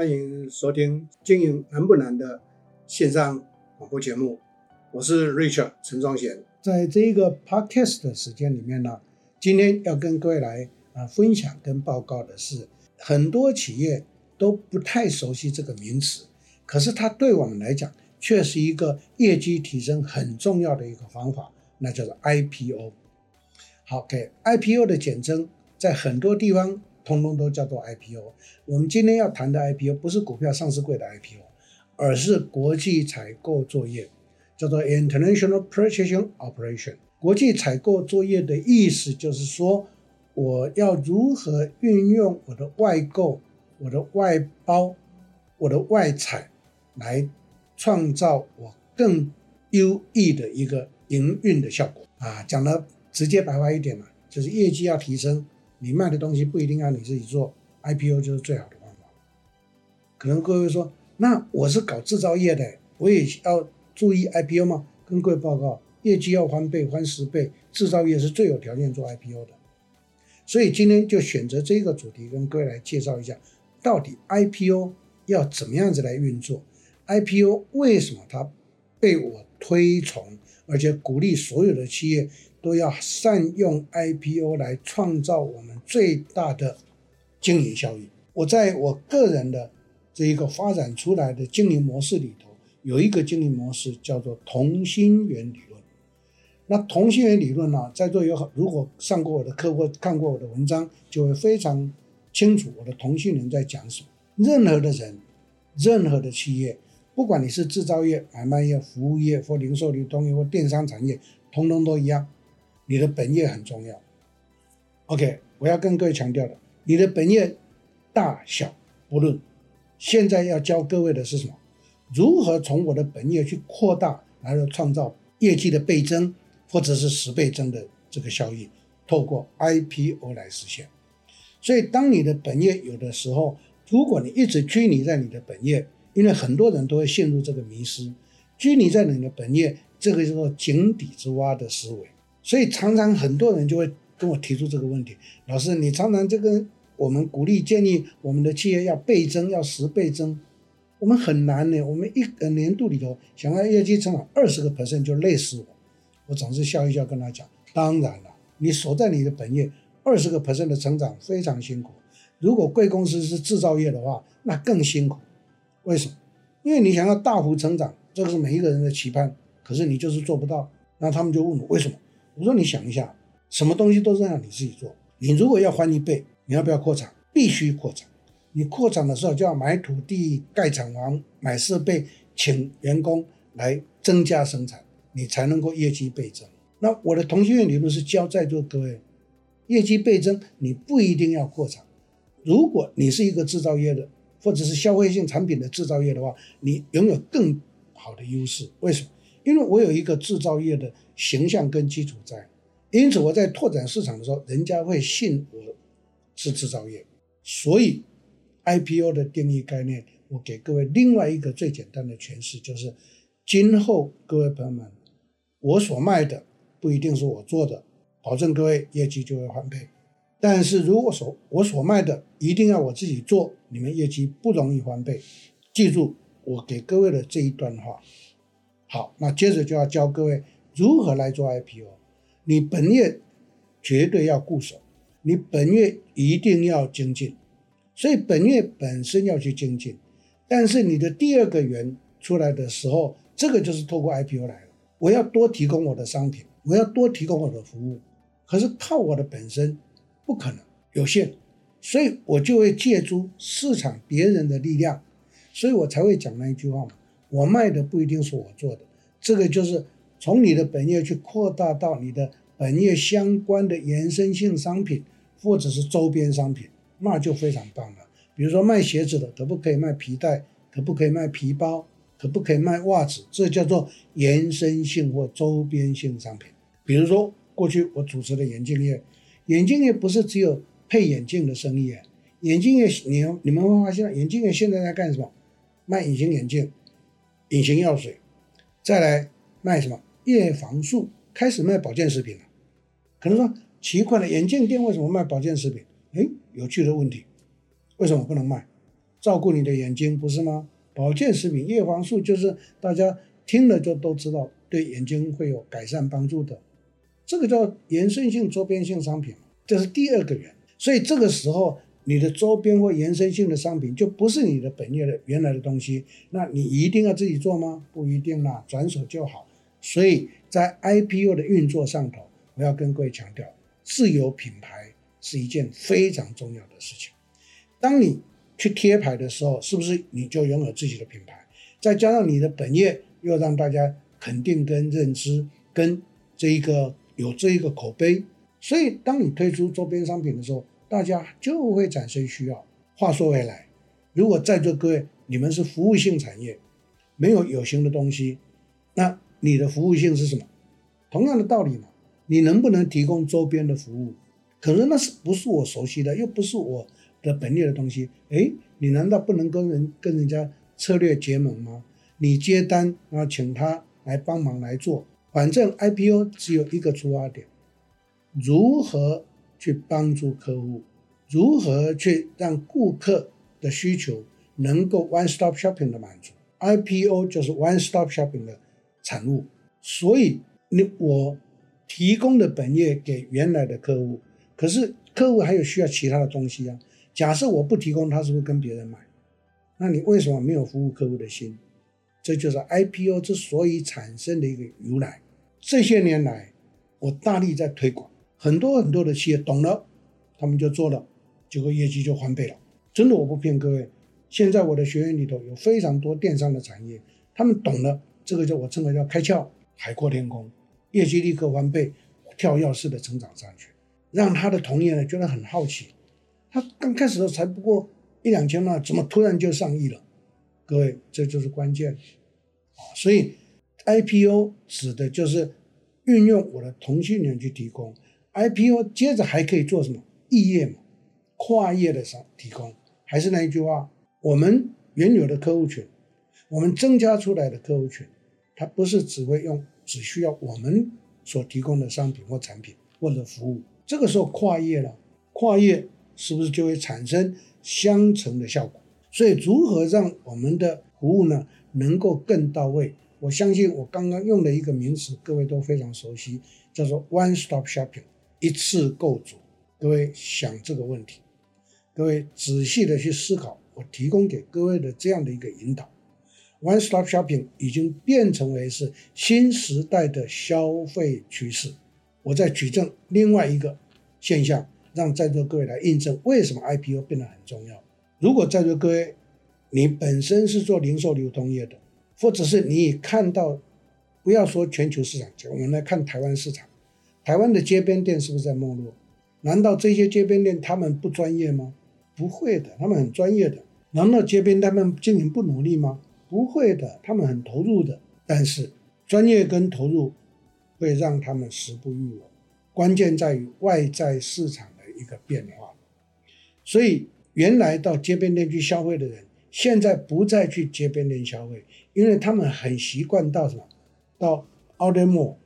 欢迎收听《经营难不难》的线上广播节目，我是 Richard 陈宗贤。在这一个 Podcast 的时间里面呢，今天要跟各位来啊分享跟报告的是，很多企业都不太熟悉这个名词，可是它对我们来讲却是一个业绩提升很重要的一个方法，那叫做 IPO。好，OK，IPO 的简称在很多地方。通通都叫做 IPO。我们今天要谈的 IPO 不是股票上市柜的 IPO，而是国际采购作业，叫做 International Purchasing Operation。国际采购作业的意思就是说，我要如何运用我的外购、我的外包、我的外采，来创造我更优异的一个营运的效果啊。讲的直接白话一点嘛，就是业绩要提升。你卖的东西不一定要你自己做，IPO 就是最好的方法。可能各位说，那我是搞制造业的，我也要注意 IPO 吗？跟各位报告，业绩要翻倍、翻十倍，制造业是最有条件做 IPO 的。所以今天就选择这个主题，跟各位来介绍一下，到底 IPO 要怎么样子来运作？IPO 为什么它被我推崇，而且鼓励所有的企业？都要善用 IPO 来创造我们最大的经营效益。我在我个人的这一个发展出来的经营模式里头，有一个经营模式叫做同心圆理论。那同心圆理论呢，在座有很，如果上过我的课或看过我的文章，就会非常清楚我的同心圆在讲什么。任何的人，任何的企业，不管你是制造业、买卖业、服务业或零售流通业或电商产业，通通都一样。你的本业很重要，OK，我要跟各位强调的，你的本业大小不论，现在要教各位的是什么？如何从我的本业去扩大，然后创造业绩的倍增，或者是十倍增的这个效益，透过 IPO 来实现。所以，当你的本业有的时候，如果你一直拘泥在你的本业，因为很多人都会陷入这个迷失，拘泥在你的本业，这个叫做井底之蛙的思维。所以常常很多人就会跟我提出这个问题，老师，你常常这个我们鼓励建议我们的企业要倍增，要十倍增，我们很难呢。我们一个年度里头想要业绩成长二十个 percent 就累死我。我总是笑一笑跟他讲，当然了，你守在你的本业二十个 percent 的成长非常辛苦。如果贵公司是制造业的话，那更辛苦。为什么？因为你想要大幅成长，这个是每一个人的期盼，可是你就是做不到。那他们就问我为什么？我说你想一下，什么东西都是让你自己做。你如果要翻一倍，你要不要扩厂？必须扩厂。你扩厂的时候就要买土地、盖厂房、买设备、请员工来增加生产，你才能够业绩倍增。那我的同心圆理论是教在座各位，业绩倍增你不一定要扩厂。如果你是一个制造业的，或者是消费性产品的制造业的话，你拥有更好的优势。为什么？因为我有一个制造业的形象跟基础在，因此我在拓展市场的时候，人家会信我是制造业。所以 IPO 的定义概念，我给各位另外一个最简单的诠释，就是今后各位朋友们，我所卖的不一定是我做的，保证各位业绩就会翻倍。但是如果说我所卖的一定要我自己做，你们业绩不容易翻倍。记住我给各位的这一段话。好，那接着就要教各位如何来做 IPO。你本业绝对要固守，你本业一定要精进，所以本业本身要去精进。但是你的第二个元出来的时候，这个就是透过 IPO 来了。我要多提供我的商品，我要多提供我的服务，可是靠我的本身不可能，有限，所以我就会借助市场别人的力量，所以我才会讲那一句话嘛。我卖的不一定是我做的，这个就是从你的本业去扩大到你的本业相关的延伸性商品或者是周边商品，那就非常棒了。比如说卖鞋子的，可不可以卖皮带？可不可以卖皮包？可不可以卖袜子？这叫做延伸性或周边性商品。比如说过去我主持的眼镜业，眼镜业不是只有配眼镜的生意啊，眼镜业你你们会发现，眼镜业现在在干什么？卖隐形眼镜。隐形药水，再来卖什么叶黄素？开始卖保健食品了。可能说奇怪的眼镜店为什么卖保健食品？诶，有趣的问题，为什么不能卖？照顾你的眼睛，不是吗？保健食品叶黄素就是大家听了就都知道，对眼睛会有改善帮助的。这个叫延伸性周边性商品，这是第二个源。所以这个时候，你的周边或延伸性的商品就不是你的本业的原来的东西，那你一定要自己做吗？不一定啦，转手就好。所以在 IPO 的运作上头，我要跟各位强调，自有品牌是一件非常重要的事情。当你去贴牌的时候，是不是你就拥有自己的品牌？再加上你的本业又让大家肯定跟认知，跟这一个。有这一个口碑，所以当你推出周边商品的时候，大家就会产生需要。话说回来，如果在座各位你们是服务性产业，没有有形的东西，那你的服务性是什么？同样的道理嘛，你能不能提供周边的服务？可能那是不是我熟悉的，又不是我的本业的东西？诶，你难道不能跟人跟人家策略结盟吗？你接单，然后请他来帮忙来做。反正 IPO 只有一个出发点，如何去帮助客户，如何去让顾客的需求能够 one stop shopping 的满足，IPO 就是 one stop shopping 的产物。所以你我提供的本业给原来的客户，可是客户还有需要其他的东西啊。假设我不提供，他是不是跟别人买？那你为什么没有服务客户的心？这就是 IPO 之所以产生的一个由来。这些年来，我大力在推广，很多很多的企业懂了，他们就做了，结果业绩就翻倍了。真的，我不骗各位。现在我的学员里头有非常多电商的产业，他们懂了，这个叫我称为叫开窍，海阔天空，业绩立刻翻倍，跳跃式的成长上去，让他的同业呢觉得很好奇。他刚开始的时候才不过一两千万，怎么突然就上亿了？各位，这就是关键啊！所以 IPO 指的就是运用我的同心圆去提供 IPO，接着还可以做什么？异业嘛，跨业的上提供。还是那一句话，我们原有的客户群，我们增加出来的客户群，它不是只会用，只需要我们所提供的商品或产品或者服务。这个时候跨业了，跨业是不是就会产生相乘的效果？所以，如何让我们的服务呢，能够更到位？我相信我刚刚用的一个名词，各位都非常熟悉，叫做 “one stop shopping”，一次购足。各位想这个问题，各位仔细的去思考，我提供给各位的这样的一个引导，“one stop shopping” 已经变成为是新时代的消费趋势。我再举证另外一个现象，让在座各位来印证为什么 IPO 变得很重要。如果在座各位，你本身是做零售流通业的，或者是你看到，不要说全球市场，我们来看台湾市场，台湾的街边店是不是在没落？难道这些街边店他们不专业吗？不会的，他们很专业的。难道街边他们经营不努力吗？不会的，他们很投入的。但是专业跟投入会让他们时不与我，关键在于外在市场的一个变化。所以。原来到街边店去消费的人，现在不再去街边店消费，因为他们很习惯到什么？到奥德莫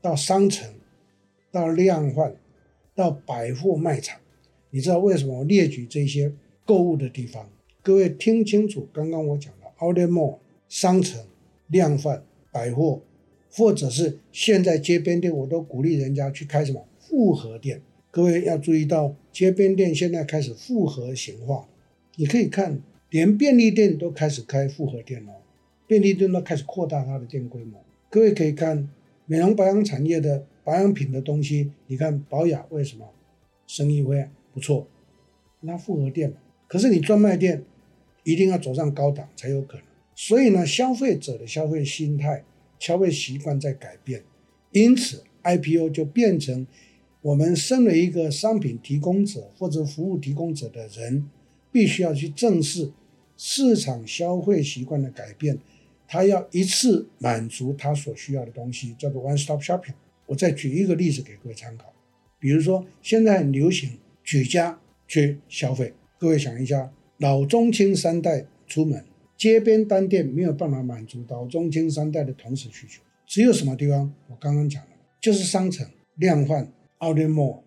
到商城，到量贩，到百货卖场。你知道为什么我列举这些购物的地方？各位听清楚，刚刚我讲的 outlet mall、商城、量贩、百货，或者是现在街边店，我都鼓励人家去开什么复合店。各位要注意到，街边店现在开始复合型化。你可以看，连便利店都开始开复合店了，便利店都开始扩大它的店规模。各位可以看，美容保养产业的保养品的东西，你看保雅为什么生意会不错？那复合店。可是你专卖店一定要走上高档才有可能。所以呢，消费者的消费心态、消费习惯在改变，因此 IPO 就变成。我们身为一个商品提供者或者服务提供者的人，必须要去正视市场消费习惯的改变，他要一次满足他所需要的东西，叫做 one stop shopping。我再举一个例子给各位参考，比如说现在很流行举家去消费，各位想一下，老中青三代出门，街边单店没有办法满足老中青三代的同时需求，只有什么地方？我刚刚讲了，就是商城、量贩。Outlet Mall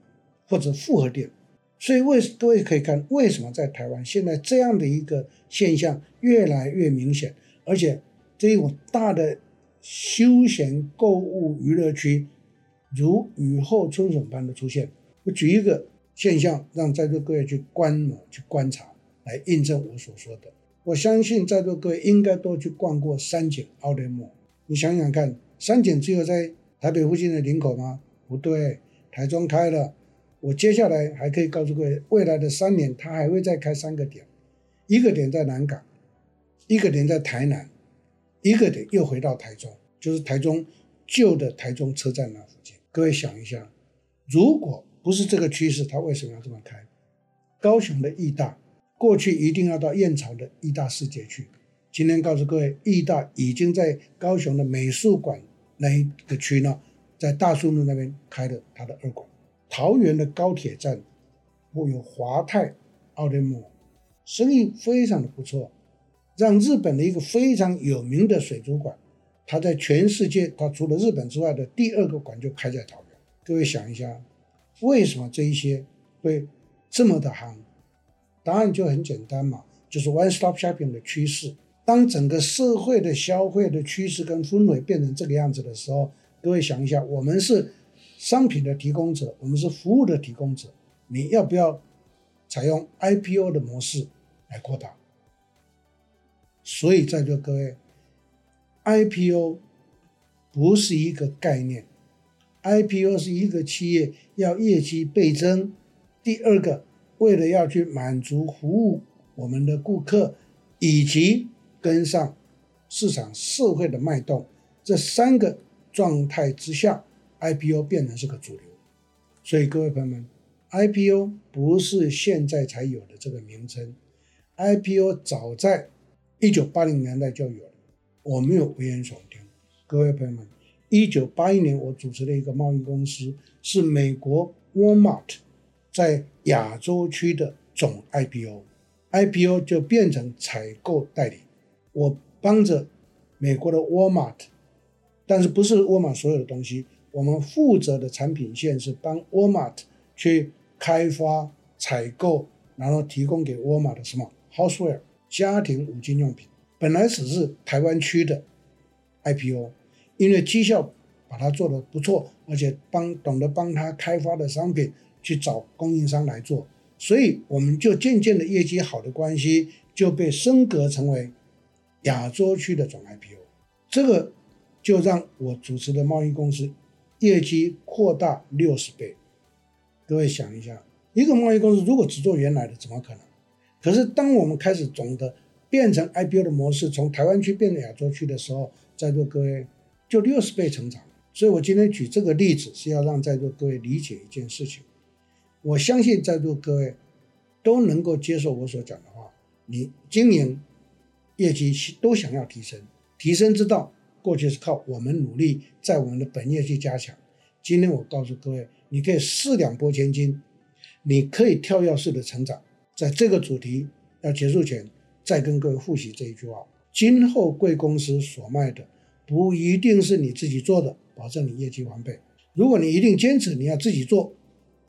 或者复合店，所以为各位可以看，为什么在台湾现在这样的一个现象越来越明显，而且这一种大的休闲购物娱乐区如雨后春笋般的出现。我举一个现象，让在座各位去观摩、去观察，来印证我所说的。我相信在座各位应该都去逛过三井奥莱么。你想想看，三井只有在台北附近的林口吗？不对，台中开了。我接下来还可以告诉各位，未来的三年，它还会再开三个点，一个点在南港，一个点在台南，一个点又回到台中，就是台中旧的台中车站那附近。各位想一下，如果不是这个趋势，它为什么要这么开？高雄的义大过去一定要到燕巢的义大世界去，今天告诉各位，义大已经在高雄的美术馆那一个区呢，在大树路那边开了它的二馆。桃园的高铁站，会有华泰奥莱姆生意非常的不错，让日本的一个非常有名的水族馆，它在全世界，它除了日本之外的第二个馆就开在桃园。各位想一下，为什么这一些会这么的夯？答案就很简单嘛，就是 one stop shopping 的趋势。当整个社会的消费的趋势跟氛围变成这个样子的时候，各位想一下，我们是。商品的提供者，我们是服务的提供者，你要不要采用 IPO 的模式来扩大？所以在座各位，IPO 不是一个概念，IPO 是一个企业要业绩倍增。第二个，为了要去满足服务我们的顾客，以及跟上市场社会的脉动，这三个状态之下。IPO 变成是个主流，所以各位朋友们，IPO 不是现在才有的这个名称，IPO 早在一九八零年代就有了，我没有危言耸听。各位朋友们，一九八一年我主持的一个贸易公司是美国 Walmart 在亚洲区的总 IPO，IPO 就变成采购代理，我帮着美国的 Walmart，但是不是 Walmart 所有的东西。我们负责的产品线是帮 Walmart 去开发、采购，然后提供给 Walmart 的什么 Houseware 家庭五金用品。本来只是台湾区的 IPO，因为绩效把它做得不错，而且帮懂得帮他开发的商品去找供应商来做，所以我们就渐渐的业绩好的关系就被升格成为亚洲区的总 IPO。这个就让我主持的贸易公司。业绩扩大六十倍，各位想一下，一个贸易公司如果只做原来的，怎么可能？可是当我们开始总的变成 IPO 的模式，从台湾区变成亚洲区的时候，在座各位就六十倍成长。所以我今天举这个例子，是要让在座各位理解一件事情。我相信在座各位都能够接受我所讲的话，你经营业绩都想要提升，提升之道。过去是靠我们努力在我们的本业去加强，今天我告诉各位，你可以四两拨千斤，你可以跳跃式的成长。在这个主题要结束前，再跟各位复习这一句话：今后贵公司所卖的不一定是你自己做的，保证你业绩完倍。如果你一定坚持你要自己做，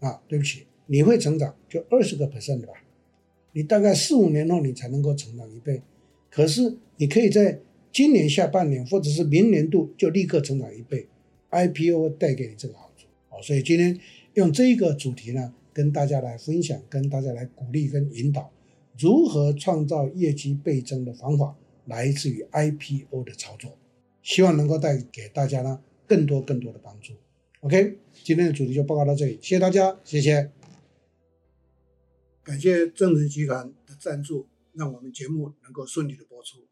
啊，对不起，你会成长就二十个 percent 吧，你大概四五年后你才能够成长一倍。可是你可以在今年下半年或者是明年度就立刻成长一倍，IPO 带给你这个好处。好，所以今天用这个主题呢，跟大家来分享，跟大家来鼓励跟引导，如何创造业绩倍增的方法，来自于 IPO 的操作，希望能够带给大家呢更多更多的帮助。OK，今天的主题就报告到这里，谢谢大家，谢谢。感谢正直集团的赞助，让我们节目能够顺利的播出。